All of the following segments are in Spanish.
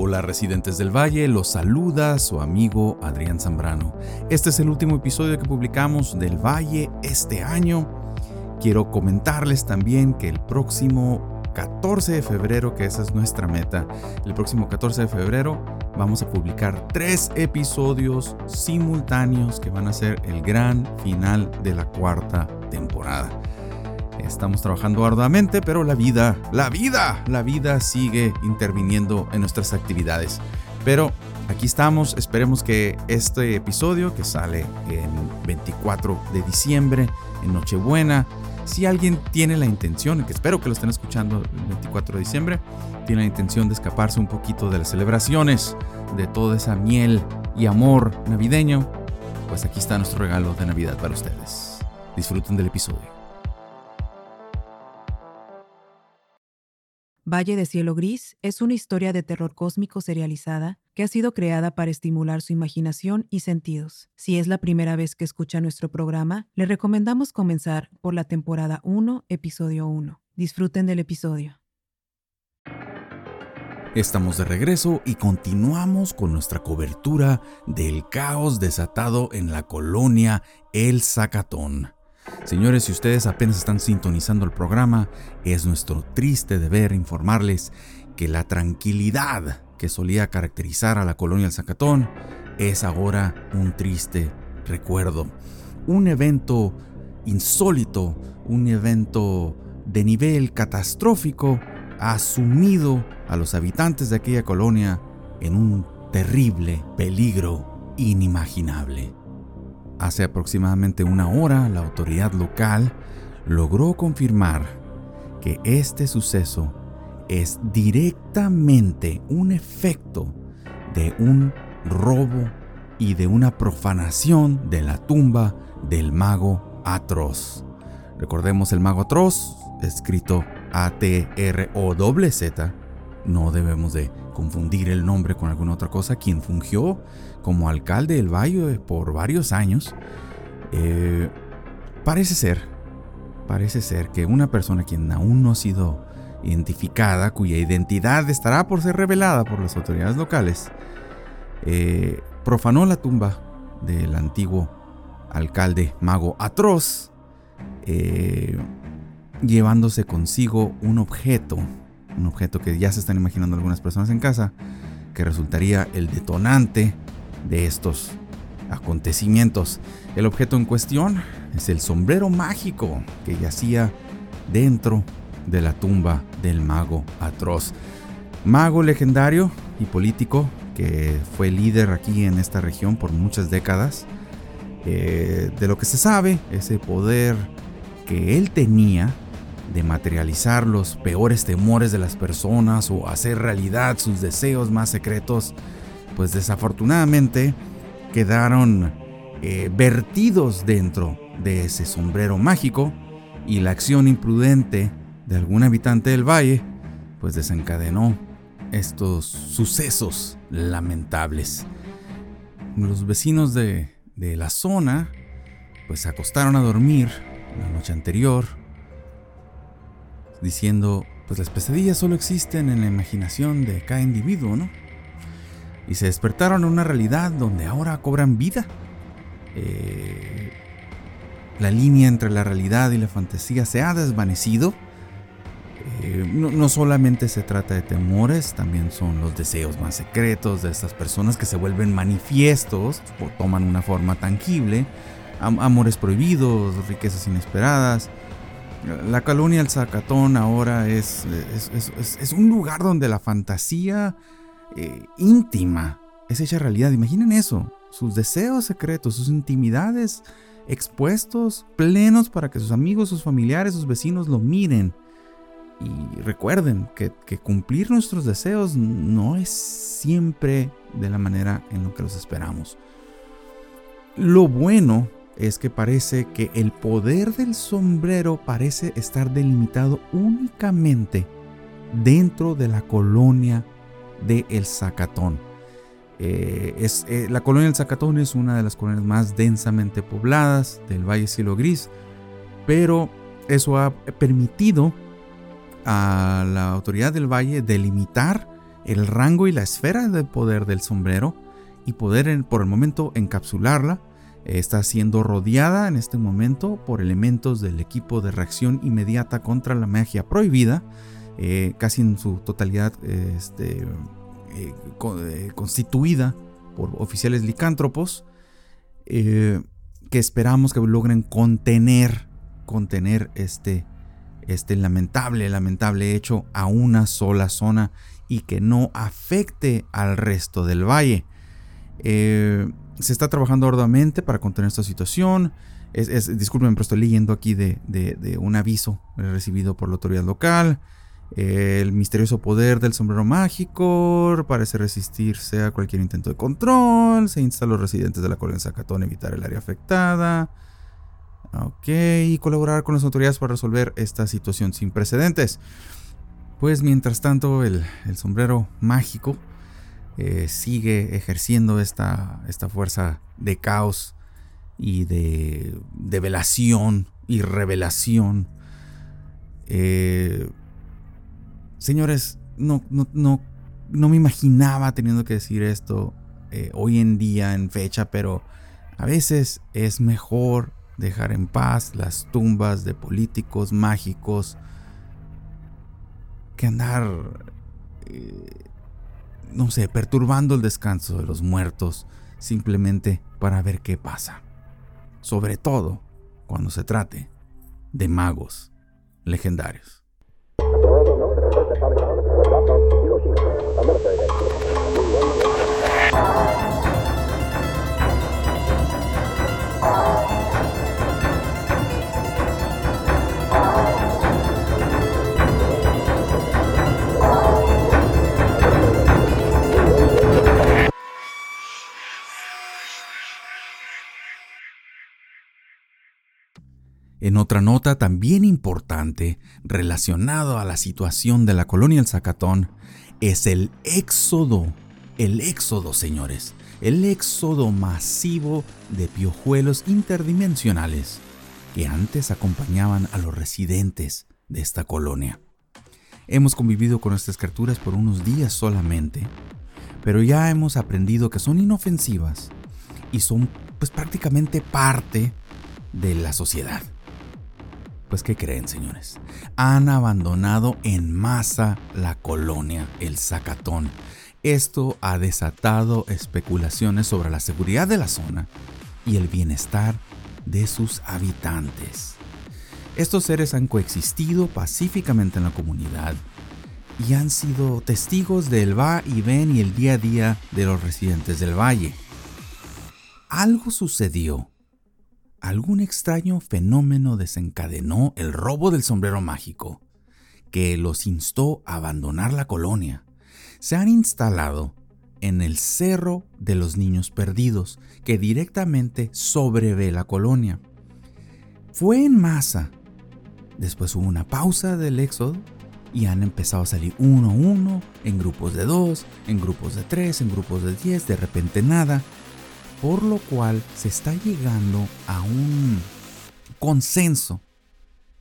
Hola residentes del Valle, los saluda su amigo Adrián Zambrano. Este es el último episodio que publicamos del Valle este año. Quiero comentarles también que el próximo 14 de febrero, que esa es nuestra meta, el próximo 14 de febrero vamos a publicar tres episodios simultáneos que van a ser el gran final de la cuarta temporada. Estamos trabajando arduamente, pero la vida, la vida, la vida sigue interviniendo en nuestras actividades. Pero aquí estamos, esperemos que este episodio que sale en 24 de diciembre, en Nochebuena, si alguien tiene la intención, que espero que lo estén escuchando el 24 de diciembre, tiene la intención de escaparse un poquito de las celebraciones, de toda esa miel y amor navideño, pues aquí está nuestro regalo de Navidad para ustedes. Disfruten del episodio. Valle de Cielo Gris es una historia de terror cósmico serializada que ha sido creada para estimular su imaginación y sentidos. Si es la primera vez que escucha nuestro programa, le recomendamos comenzar por la temporada 1, episodio 1. Disfruten del episodio. Estamos de regreso y continuamos con nuestra cobertura del caos desatado en la colonia El Zacatón. Señores, si ustedes apenas están sintonizando el programa, es nuestro triste deber informarles que la tranquilidad que solía caracterizar a la colonia del Zacatón es ahora un triste recuerdo. Un evento insólito, un evento de nivel catastrófico ha sumido a los habitantes de aquella colonia en un terrible peligro inimaginable. Hace aproximadamente una hora, la autoridad local logró confirmar que este suceso es directamente un efecto de un robo y de una profanación de la tumba del mago atroz. Recordemos el mago atroz, escrito A-T-R-O-Z. No debemos de confundir el nombre con alguna otra cosa, quien fungió como alcalde del Valle por varios años, eh, parece ser, parece ser que una persona quien aún no ha sido identificada, cuya identidad estará por ser revelada por las autoridades locales, eh, profanó la tumba del antiguo alcalde mago atroz, eh, llevándose consigo un objeto un objeto que ya se están imaginando algunas personas en casa, que resultaría el detonante de estos acontecimientos. El objeto en cuestión es el sombrero mágico que yacía dentro de la tumba del mago atroz. Mago legendario y político que fue líder aquí en esta región por muchas décadas. Eh, de lo que se sabe, ese poder que él tenía de materializar los peores temores de las personas o hacer realidad sus deseos más secretos, pues desafortunadamente quedaron eh, vertidos dentro de ese sombrero mágico y la acción imprudente de algún habitante del valle, pues desencadenó estos sucesos lamentables. Los vecinos de, de la zona, pues se acostaron a dormir la noche anterior diciendo, pues las pesadillas solo existen en la imaginación de cada individuo, ¿no? Y se despertaron en una realidad donde ahora cobran vida. Eh, la línea entre la realidad y la fantasía se ha desvanecido. Eh, no, no, solamente se trata de temores, también son los deseos más secretos de estas personas que se vuelven manifiestos toman una forma tangible. amores prohibidos, riquezas inesperadas, la colonia El Zacatón ahora es, es, un lugar donde la fantasía eh, íntima es hecha realidad. Imaginen eso, sus deseos secretos, sus intimidades expuestos, plenos para que sus amigos, sus familiares, sus vecinos lo miren. Y recuerden que, que cumplir nuestros deseos no es siempre de la manera en lo que los esperamos. Lo bueno es que parece que el poder del sombrero parece estar delimitado únicamente dentro de la colonia de El Zacatón. Eh, es, eh, la colonia del Zacatón es una de las colonias más densamente pobladas del Valle Cielo Gris, pero eso ha permitido a la autoridad del valle delimitar el rango y la esfera de poder del sombrero y poder por el momento encapsularla. Está siendo rodeada en este momento por elementos del equipo de reacción inmediata contra la magia prohibida, eh, casi en su totalidad este, eh, eh, constituida por oficiales licántropos, que esperamos que logren contener, contener este, este lamentable, lamentable hecho a una sola zona y que no afecte al resto del valle. Se está trabajando arduamente para contener esta situación. Es, disculpen, pero estoy leyendo aquí de, un aviso recibido por la autoridad local. El misterioso poder del sombrero mágico parece resistirse a cualquier intento de control. Se insta a los residentes de la colonia Zacatón evitar el área afectada. Ok, y colaborar con las autoridades para resolver esta situación sin precedentes. Pues mientras tanto, el, sombrero mágico eh, sigue ejerciendo esta, esta, fuerza de caos y de, de velación y revelación. Eh, señores, no, no, no, no, me imaginaba teniendo que decir esto eh, hoy en día, en fecha, pero a veces es mejor dejar en paz las tumbas de políticos mágicos que andar, eh, no sé, perturbando el descanso de los muertos simplemente para ver qué pasa. Sobre todo cuando se trate de magos legendarios. Otra nota también importante relacionado a la situación de la colonia El Zacatón es el éxodo. El éxodo, señores. El éxodo masivo de piojuelos interdimensionales que antes acompañaban a los residentes de esta colonia. Hemos convivido con estas criaturas por unos días solamente, pero ya hemos aprendido que son inofensivas y son pues prácticamente parte de la sociedad. Pues ¿qué creen, señores? Han abandonado en masa la colonia El Zacatón. Esto ha desatado especulaciones sobre la seguridad de la zona y el bienestar de sus habitantes. Estos seres han coexistido pacíficamente en la comunidad y han sido testigos del va y ven y el día a día de los residentes del valle. Algo sucedió algún extraño fenómeno desencadenó el robo del sombrero mágico, que los instó a abandonar la colonia. Se han instalado en el Cerro de los Niños Perdidos, que directamente sobrevé la colonia. Fue en masa. Después hubo una pausa del éxodo y han empezado a salir uno a uno, en grupos de dos, en grupos de tres, en grupos de diez, de repente nada por lo cual se está llegando a un consenso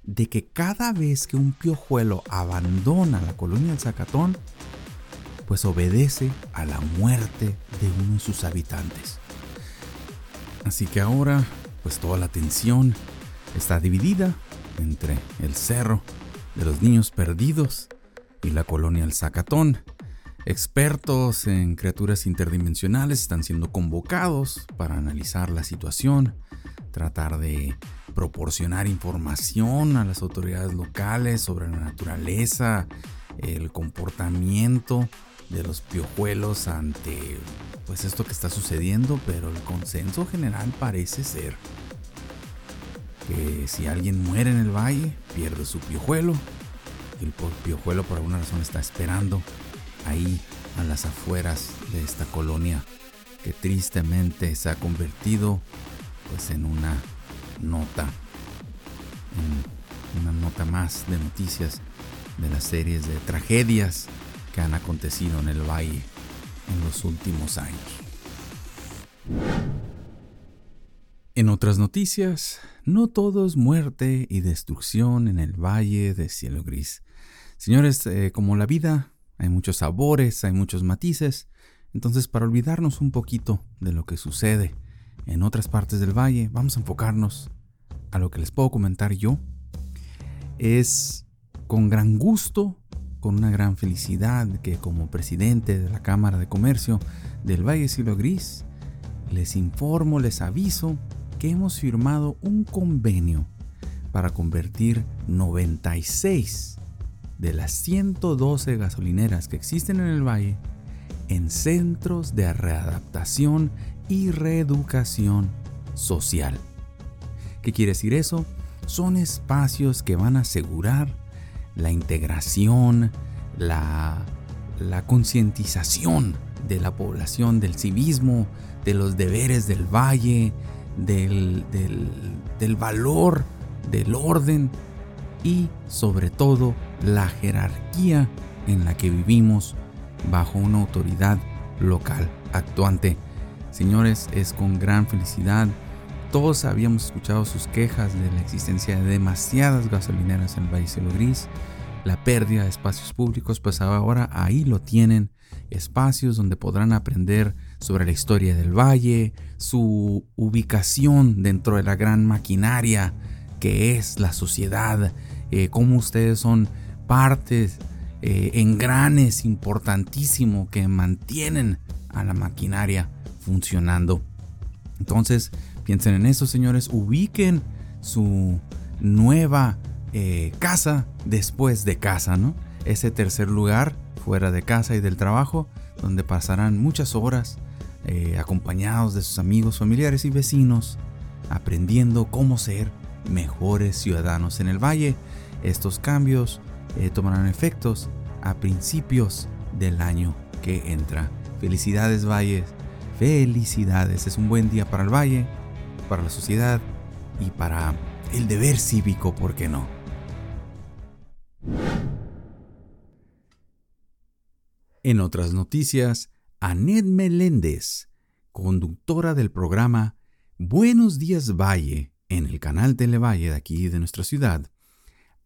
de que cada vez que un piojuelo abandona la colonia del Zacatón, pues obedece a la muerte de uno de sus habitantes. Así que ahora, pues toda la atención está dividida entre el cerro de los niños perdidos y la colonia del Zacatón. Expertos en criaturas interdimensionales están siendo convocados para analizar la situación, tratar de proporcionar información a las autoridades locales sobre la naturaleza, el comportamiento de los piojuelos ante pues esto que está sucediendo, pero el consenso general parece ser que si alguien muere en el valle, pierde su piojuelo. El piojuelo por alguna razón está esperando ahí a las afueras de esta colonia que tristemente se ha convertido pues en una nota una nota más de noticias de las series de tragedias que han acontecido en el valle en los últimos años. En otras noticias, no todo es muerte y destrucción en el valle de cielo gris. Señores, eh, como la vida hay muchos sabores, hay muchos matices. Entonces, para olvidarnos un poquito de lo que sucede en otras partes del valle, vamos a enfocarnos a lo que les puedo comentar yo. Es con gran gusto, con una gran felicidad que como presidente de la Cámara de Comercio del Valle Silo Gris, les informo, les aviso que hemos firmado un convenio para convertir 96 de las 112 gasolineras que existen en el valle en centros de readaptación y reeducación social. ¿Qué quiere decir eso? Son espacios que van a asegurar la integración, la, concientización de la población del civismo, de los deberes del valle, del, del valor, del orden y sobre todo la jerarquía en la que vivimos bajo una autoridad local actuante. Señores, es con gran felicidad. Todos habíamos escuchado sus quejas de la existencia de demasiadas gasolineras en el Valle Cielo Gris, la pérdida de espacios públicos, pues ahora ahí lo tienen, espacios donde podrán aprender sobre la historia del valle, su ubicación dentro de la gran maquinaria que es la sociedad, eh, cómo ustedes son partes, eh, engranes importantísimo que mantienen a la maquinaria funcionando. Entonces, piensen en eso, señores, ubiquen su nueva eh, casa después de casa, ¿no? Ese tercer lugar fuera de casa y del trabajo, donde pasarán muchas horas eh, acompañados de sus amigos, familiares y vecinos, aprendiendo cómo ser mejores ciudadanos en el valle. Estos cambios eh, tomarán efectos a principios del año que entra. Felicidades Valles, felicidades. Es un buen día para el valle, para la sociedad y para el deber cívico, ¿por qué no? En otras noticias, Anet Meléndez, conductora del programa Buenos Días Valle en el canal Televalle de aquí de nuestra ciudad,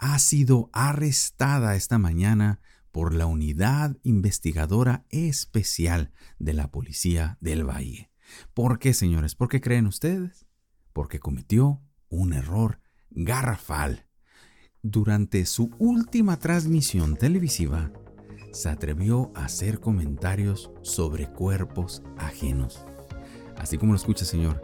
ha sido arrestada esta mañana por la Unidad Investigadora Especial de la Policía del Valle. ¿Por qué, señores? ¿Por qué creen ustedes? Porque cometió un error garrafal. Durante su última transmisión televisiva, se atrevió a hacer comentarios sobre cuerpos ajenos. Así como lo escucha, señor,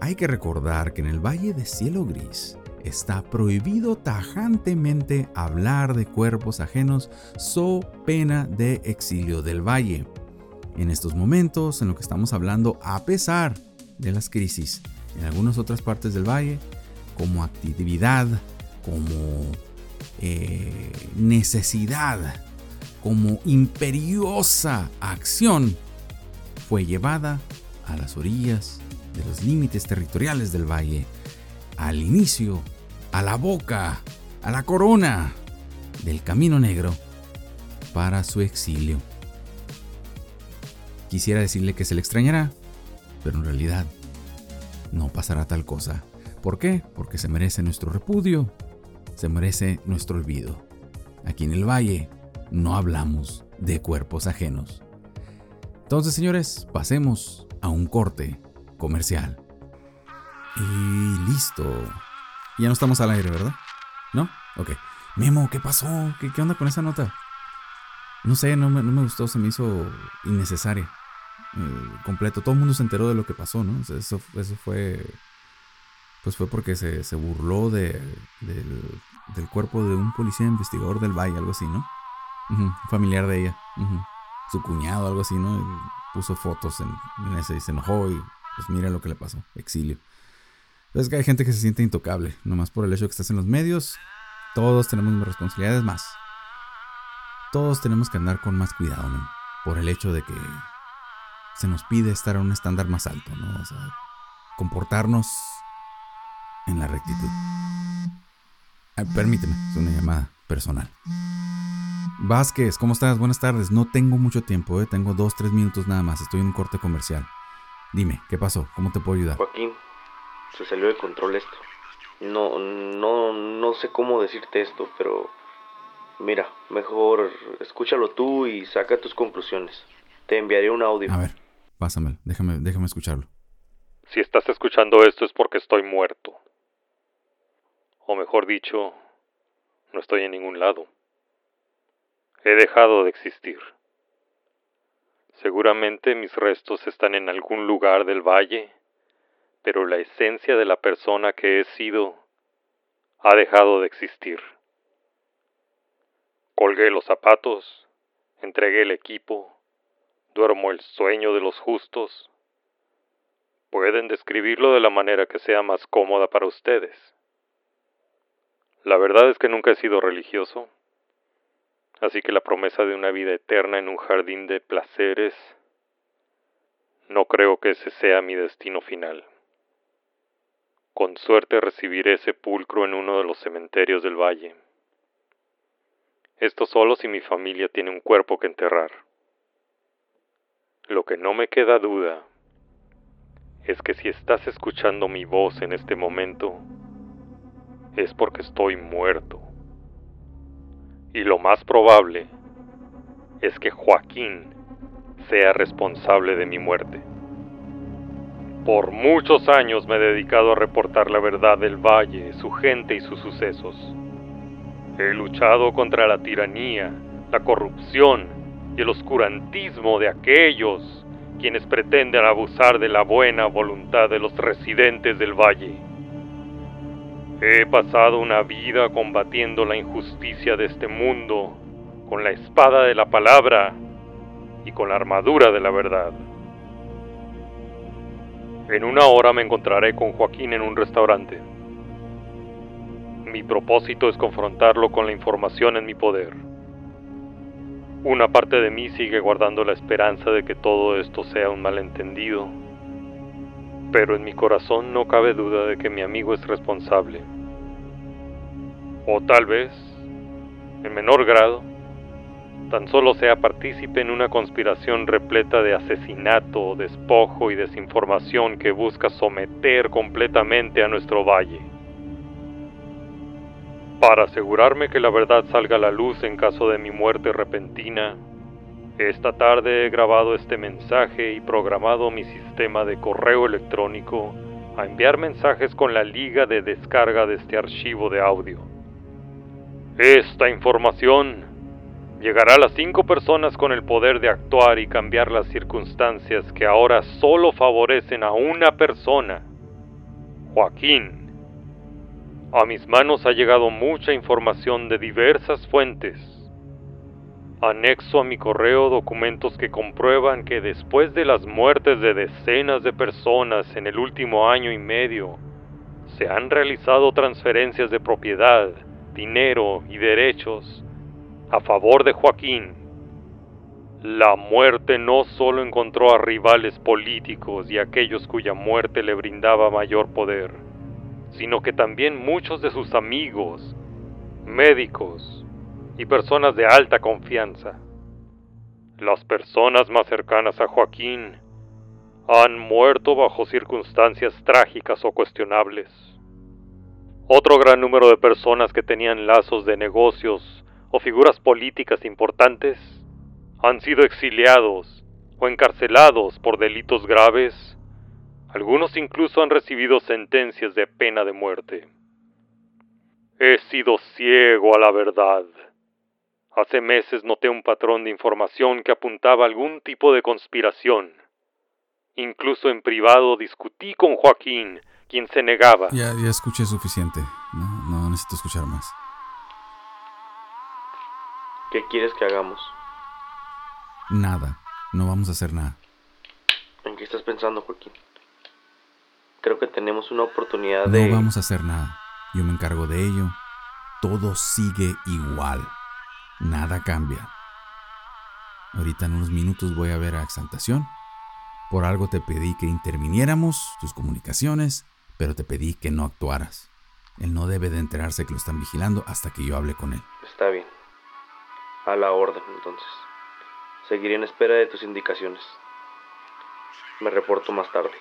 hay que recordar que en el Valle de Cielo Gris está prohibido tajantemente hablar de cuerpos ajenos so pena de exilio del valle. En estos momentos, en lo que estamos hablando, a pesar de las crisis en algunas otras partes del valle, como actividad, como eh, necesidad, como imperiosa acción, fue llevada a las orillas de los límites territoriales del valle, al inicio, a la boca, a la corona del Camino Negro para su exilio. Quisiera decirle que se le extrañará, pero en realidad no pasará tal cosa. ¿Por qué? Porque se merece nuestro repudio, se merece nuestro olvido. Aquí en el valle no hablamos de cuerpos ajenos. Entonces, señores, pasemos a un corte comercial. Y listo. Ya no estamos al aire, ¿verdad? ¿No? Ok. Memo, ¿qué pasó? ¿Qué, qué onda con esa nota? No sé, no me, no me gustó, se me hizo innecesaria. Eh, completo. Todo el mundo se enteró de lo que pasó, ¿no? Eso, eso fue. Pues fue porque se, se burló de, del, del, cuerpo de un policía investigador del Valle, algo así, ¿no? familiar de ella. Su cuñado, algo así, ¿no? puso fotos en, en, ese y se enojó y pues mira lo que le pasó, exilio. Es que hay gente que se siente intocable, nomás por el hecho de que estás en los medios. Todos tenemos responsabilidades más. Todos tenemos que andar con más cuidado, ¿no? Por el hecho de que se nos pide estar a un estándar más alto, ¿no? O sea, comportarnos en la rectitud. permíteme, es una llamada personal. Vázquez, ¿cómo estás? Buenas tardes. No tengo mucho tiempo, ¿eh? tengo dos, tres minutos nada más. Estoy en un corte comercial. Dime, ¿qué pasó? ¿Cómo te puedo ayudar? Joaquín, se salió de control esto. No, no, no sé cómo decirte esto, pero Mira, mejor escúchalo tú y saca tus conclusiones. Te enviaré un audio. A ver, pásamelo, déjame, déjame escucharlo. Si estás escuchando esto es porque estoy muerto. O mejor dicho, no estoy en ningún lado. He dejado de existir. Seguramente mis restos están en algún lugar del valle, pero la esencia de la persona que he sido ha dejado de existir. Colgué los zapatos, entregué el equipo, duermo el sueño de los justos. Pueden describirlo de la manera que sea más cómoda para ustedes. La verdad es que nunca he sido religioso, así que la promesa de una vida eterna en un jardín de placeres, no creo que ese sea mi destino final. Con suerte recibiré sepulcro en uno de los cementerios del valle. Esto solo si mi familia tiene un cuerpo que enterrar. Lo que no me queda duda es que si estás escuchando mi voz en este momento, es porque estoy muerto. Y lo más probable es que Joaquín sea responsable de mi muerte. Por muchos años me he dedicado a reportar la verdad del valle, su gente y sus sucesos. He luchado contra la tiranía, la corrupción y el oscurantismo de aquellos quienes pretenden abusar de la buena voluntad de los residentes del valle. He pasado una vida combatiendo la injusticia de este mundo con la espada de la palabra y con la armadura de la verdad. En una hora me encontraré con Joaquín en un restaurante. Mi propósito es confrontarlo con la información en mi poder. Una parte de mí sigue guardando la esperanza de que todo esto sea un malentendido, pero en mi corazón no cabe duda de que mi amigo es responsable. O tal vez, en menor grado, tan solo sea partícipe en una conspiración repleta de asesinato, despojo y desinformación que busca someter completamente a nuestro valle. Para asegurarme que la verdad salga a la luz en caso de mi muerte repentina, esta tarde he grabado este mensaje y programado mi sistema de correo electrónico a enviar mensajes con la liga de descarga de este archivo de audio. Esta información llegará a las cinco personas con el poder de actuar y cambiar las circunstancias que ahora solo favorecen a una persona, Joaquín. A mis manos ha llegado mucha información de diversas fuentes. Anexo a mi correo documentos que comprueban que después de las muertes de decenas de personas en el último año y medio, se han realizado transferencias de propiedad, dinero y derechos a favor de Joaquín. La muerte no solo encontró a rivales políticos y aquellos cuya muerte le brindaba mayor poder, sino que también muchos de sus amigos, médicos y personas de alta confianza. Las personas más cercanas a Joaquín han muerto bajo circunstancias trágicas o cuestionables. Otro gran número de personas que tenían lazos de negocios o figuras políticas importantes han sido exiliados o encarcelados por delitos graves algunos incluso han recibido sentencias de pena de muerte. He sido ciego a la verdad. Hace meses noté un patrón de información que apuntaba a algún tipo de conspiración. Incluso en privado discutí con Joaquín, quien se negaba. Ya, ya escuché suficiente. No, no necesito escuchar más. ¿Qué quieres que hagamos? Nada. No vamos a hacer nada. ¿En qué estás pensando, Joaquín? Creo que tenemos una oportunidad de... No vamos a hacer nada. Yo me encargo de ello. Todo sigue igual. Nada cambia. Ahorita en unos minutos voy a ver a Exaltación. Por algo te pedí que interviniéramos tus comunicaciones, pero te pedí que no actuaras. Él no debe de enterarse que lo están vigilando hasta que yo hable con él. Está bien. A la orden, entonces. Seguiré en espera de tus indicaciones. Me reporto más tarde.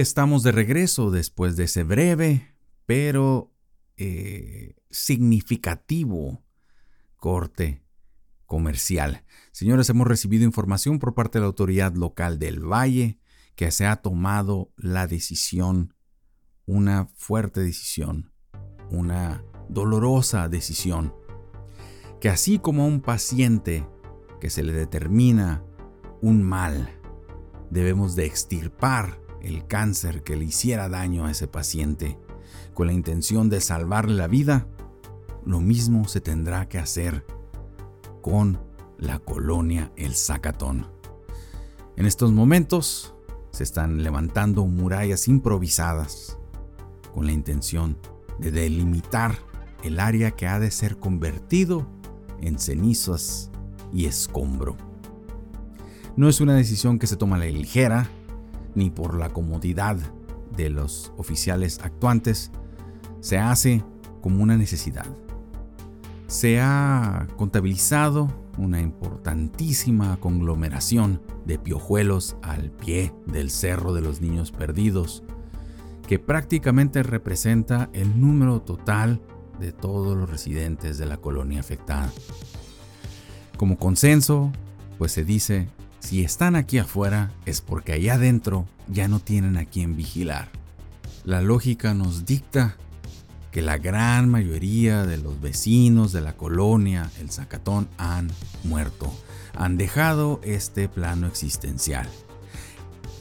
Estamos de regreso después de ese breve, pero eh, significativo corte comercial. Señores, hemos recibido información por parte de la autoridad local del Valle que se ha tomado la decisión, una fuerte decisión, una dolorosa decisión, que así como a un paciente que se le determina un mal, debemos de extirpar el cáncer que le hiciera daño a ese paciente con la intención de salvarle la vida, lo mismo se tendrá que hacer con la colonia El Zacatón. En estos momentos se están levantando murallas improvisadas con la intención de delimitar el área que ha de ser convertido en cenizas y escombro. No es una decisión que se toma a la ligera, ni por la comodidad de los oficiales actuantes, se hace como una necesidad. Se ha contabilizado una importantísima conglomeración de piojuelos al pie del Cerro de los Niños Perdidos, que prácticamente representa el número total de todos los residentes de la colonia afectada. Como consenso, pues se dice, si están aquí afuera es porque allá adentro ya no tienen a quien vigilar. La lógica nos dicta que la gran mayoría de los vecinos de la colonia El Zacatón han muerto, han dejado este plano existencial.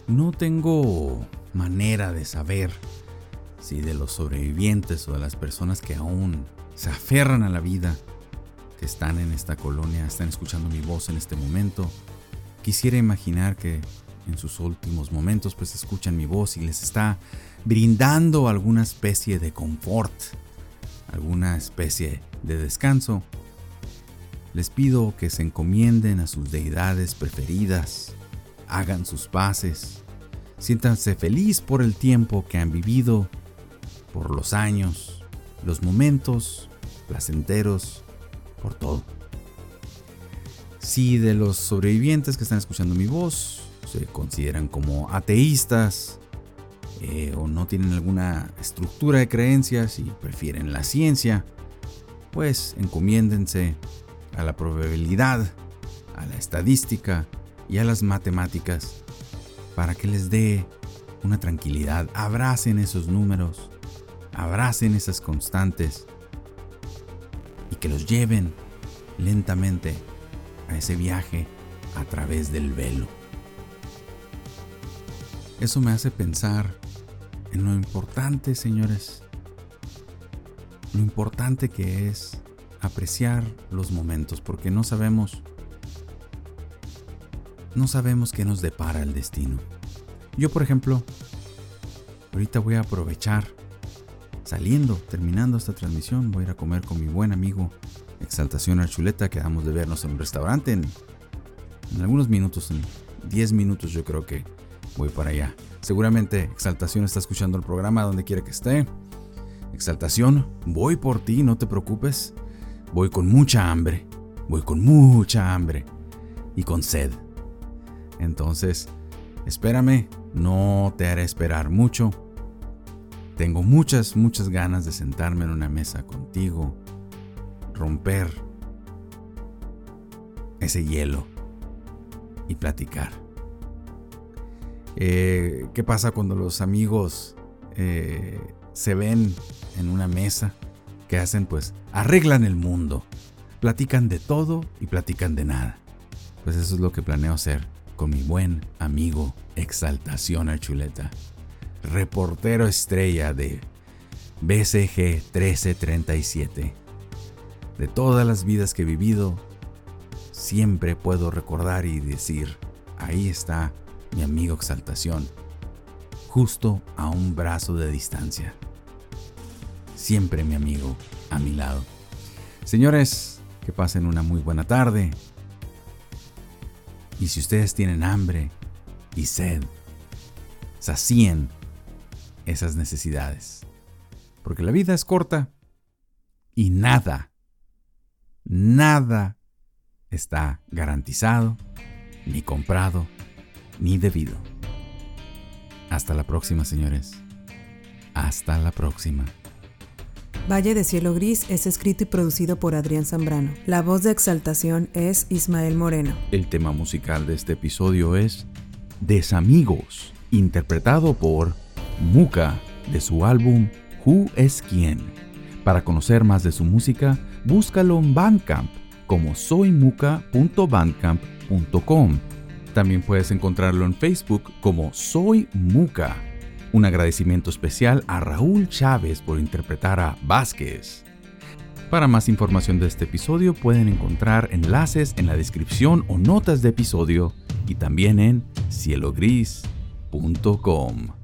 No tengo manera de saber si de los sobrevivientes o de las personas que aún se aferran a la vida, que están en esta colonia, están escuchando mi voz en este momento, quisiera imaginar que en sus últimos momentos pues escuchan mi voz y les está brindando alguna especie de confort, alguna especie de descanso. Les pido que se encomienden a sus deidades preferidas, hagan sus paces, siéntanse feliz por el tiempo que han vivido, por los años, los momentos placenteros, por todo. Si de los sobrevivientes que están escuchando mi voz se consideran como ateístas, eh, o no tienen alguna estructura de creencias y prefieren la ciencia, pues encomiéndense a la probabilidad, a la estadística y a las matemáticas para que les dé una tranquilidad. Abracen esos números, abracen esas constantes y que los lleven lentamente a ese viaje a través del velo. Eso me hace pensar en lo importante, señores, lo importante que es apreciar los momentos, porque no sabemos, no sabemos qué nos depara el destino. Yo, por ejemplo, ahorita voy a aprovechar, saliendo, terminando esta transmisión, voy a ir a comer con mi buen amigo Exaltación Archuleta, quedamos de vernos en un restaurante en, en algunos minutos, en 10 minutos yo creo que voy para allá. Seguramente Exaltación está escuchando el programa donde quiera que esté. Exaltación, voy por ti, no te preocupes. Voy con mucha hambre, voy con mucha hambre y con sed. Entonces, espérame, no te haré esperar mucho. Tengo muchas, muchas ganas de sentarme en una mesa contigo, romper ese hielo y platicar. Eh, ¿Qué pasa cuando los amigos eh, se ven en una mesa? ¿Qué hacen? Pues arreglan el mundo. Platican de todo y platican de nada. Pues eso es lo que planeo hacer con mi buen amigo Exaltación Archuleta, reportero estrella de BCG 1337. De todas las vidas que he vivido, siempre puedo recordar y decir, ahí está mi amigo Exaltación, justo a un brazo de distancia. Siempre mi amigo a mi lado. Señores, que pasen una muy buena tarde. Y si ustedes tienen hambre y sed, sacien esas necesidades. Porque la vida es corta y nada, nada está garantizado, ni comprado, ni debido. Hasta la próxima, señores. Hasta la próxima. Valle de Cielo Gris es escrito y producido por Adrián Zambrano. La voz de exaltación es Ismael Moreno. El tema musical de este episodio es Desamigos, interpretado por Muka de su álbum Who es quién. Para conocer más de su música, búscalo en Bandcamp como soymuka.bandcamp.com. También puedes encontrarlo en Facebook como Soy Muka. Un agradecimiento especial a Raúl Chávez por interpretar a Vázquez. Para más información de este episodio pueden encontrar enlaces en la descripción o notas de episodio y también en cielogris.com.